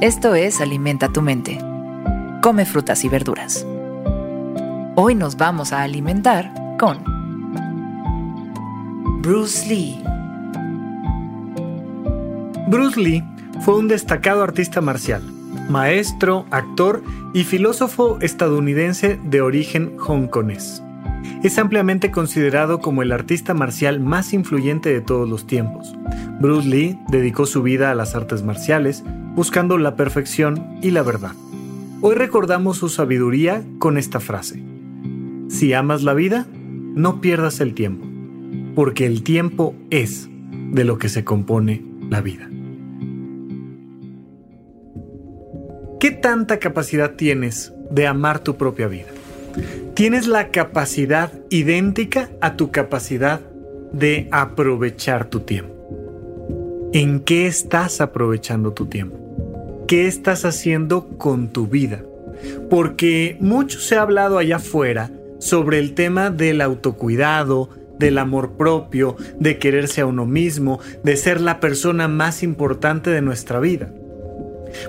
Esto es Alimenta tu mente. Come frutas y verduras. Hoy nos vamos a alimentar con Bruce Lee. Bruce Lee fue un destacado artista marcial, maestro, actor y filósofo estadounidense de origen hongkonés. Es ampliamente considerado como el artista marcial más influyente de todos los tiempos. Bruce Lee dedicó su vida a las artes marciales, buscando la perfección y la verdad. Hoy recordamos su sabiduría con esta frase. Si amas la vida, no pierdas el tiempo, porque el tiempo es de lo que se compone la vida. ¿Qué tanta capacidad tienes de amar tu propia vida? Tienes la capacidad idéntica a tu capacidad de aprovechar tu tiempo. ¿En qué estás aprovechando tu tiempo? ¿Qué estás haciendo con tu vida? Porque mucho se ha hablado allá afuera sobre el tema del autocuidado, del amor propio, de quererse a uno mismo, de ser la persona más importante de nuestra vida.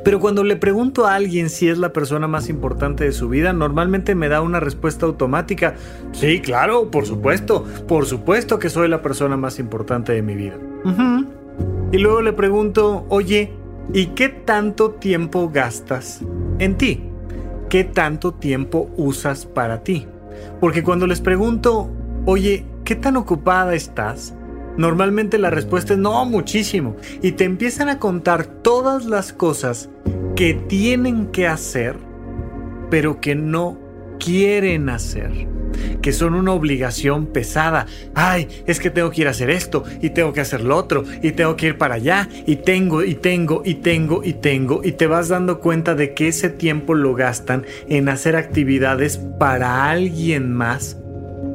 Pero cuando le pregunto a alguien si es la persona más importante de su vida, normalmente me da una respuesta automática. Sí, claro, por supuesto, por supuesto que soy la persona más importante de mi vida. Y luego le pregunto, oye, ¿Y qué tanto tiempo gastas en ti? ¿Qué tanto tiempo usas para ti? Porque cuando les pregunto, oye, ¿qué tan ocupada estás? Normalmente la respuesta es no, muchísimo. Y te empiezan a contar todas las cosas que tienen que hacer, pero que no quieren hacer que son una obligación pesada. Ay, es que tengo que ir a hacer esto y tengo que hacer lo otro y tengo que ir para allá y tengo y tengo y tengo y tengo y te vas dando cuenta de que ese tiempo lo gastan en hacer actividades para alguien más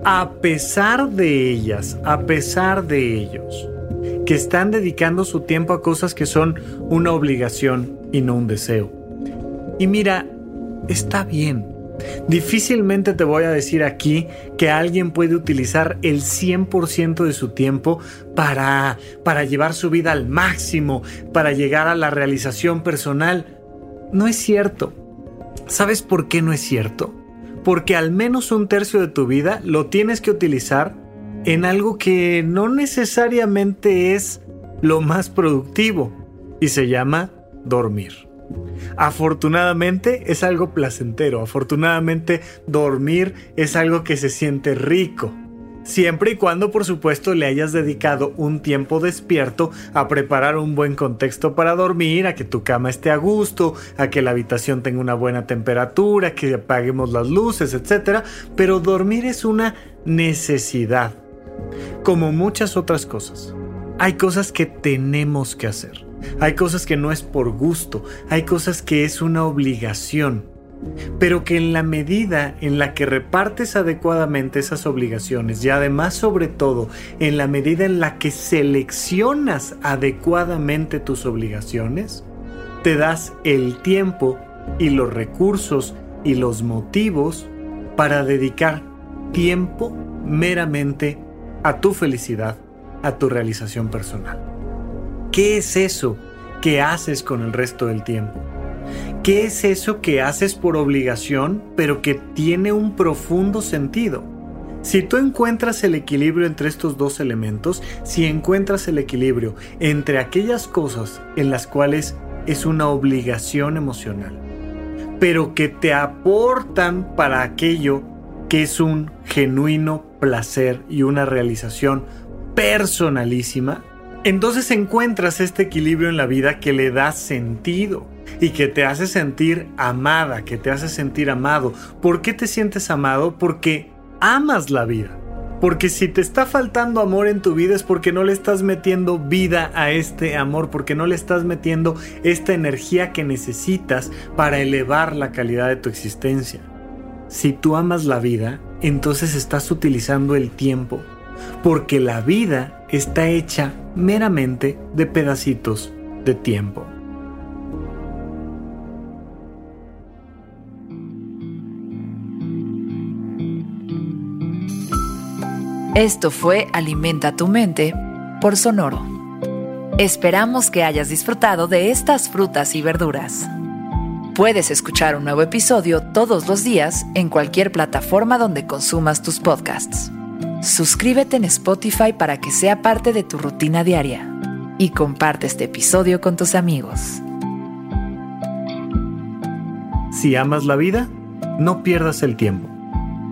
a pesar de ellas, a pesar de ellos, que están dedicando su tiempo a cosas que son una obligación y no un deseo. Y mira, está bien Difícilmente te voy a decir aquí que alguien puede utilizar el 100% de su tiempo para, para llevar su vida al máximo, para llegar a la realización personal. No es cierto. ¿Sabes por qué no es cierto? Porque al menos un tercio de tu vida lo tienes que utilizar en algo que no necesariamente es lo más productivo y se llama dormir. Afortunadamente es algo placentero, afortunadamente dormir es algo que se siente rico. Siempre y cuando, por supuesto, le hayas dedicado un tiempo despierto a preparar un buen contexto para dormir, a que tu cama esté a gusto, a que la habitación tenga una buena temperatura, que apaguemos las luces, etc. Pero dormir es una necesidad, como muchas otras cosas. Hay cosas que tenemos que hacer. Hay cosas que no es por gusto, hay cosas que es una obligación, pero que en la medida en la que repartes adecuadamente esas obligaciones y además sobre todo en la medida en la que seleccionas adecuadamente tus obligaciones, te das el tiempo y los recursos y los motivos para dedicar tiempo meramente a tu felicidad, a tu realización personal. ¿Qué es eso que haces con el resto del tiempo? ¿Qué es eso que haces por obligación pero que tiene un profundo sentido? Si tú encuentras el equilibrio entre estos dos elementos, si encuentras el equilibrio entre aquellas cosas en las cuales es una obligación emocional, pero que te aportan para aquello que es un genuino placer y una realización personalísima, entonces encuentras este equilibrio en la vida que le da sentido y que te hace sentir amada, que te hace sentir amado. ¿Por qué te sientes amado? Porque amas la vida. Porque si te está faltando amor en tu vida es porque no le estás metiendo vida a este amor, porque no le estás metiendo esta energía que necesitas para elevar la calidad de tu existencia. Si tú amas la vida, entonces estás utilizando el tiempo, porque la vida está hecha meramente de pedacitos de tiempo. Esto fue Alimenta tu mente por Sonoro. Esperamos que hayas disfrutado de estas frutas y verduras. Puedes escuchar un nuevo episodio todos los días en cualquier plataforma donde consumas tus podcasts. Suscríbete en Spotify para que sea parte de tu rutina diaria y comparte este episodio con tus amigos. Si amas la vida, no pierdas el tiempo,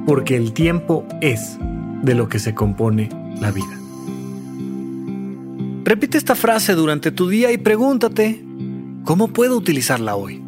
porque el tiempo es de lo que se compone la vida. Repite esta frase durante tu día y pregúntate, ¿cómo puedo utilizarla hoy?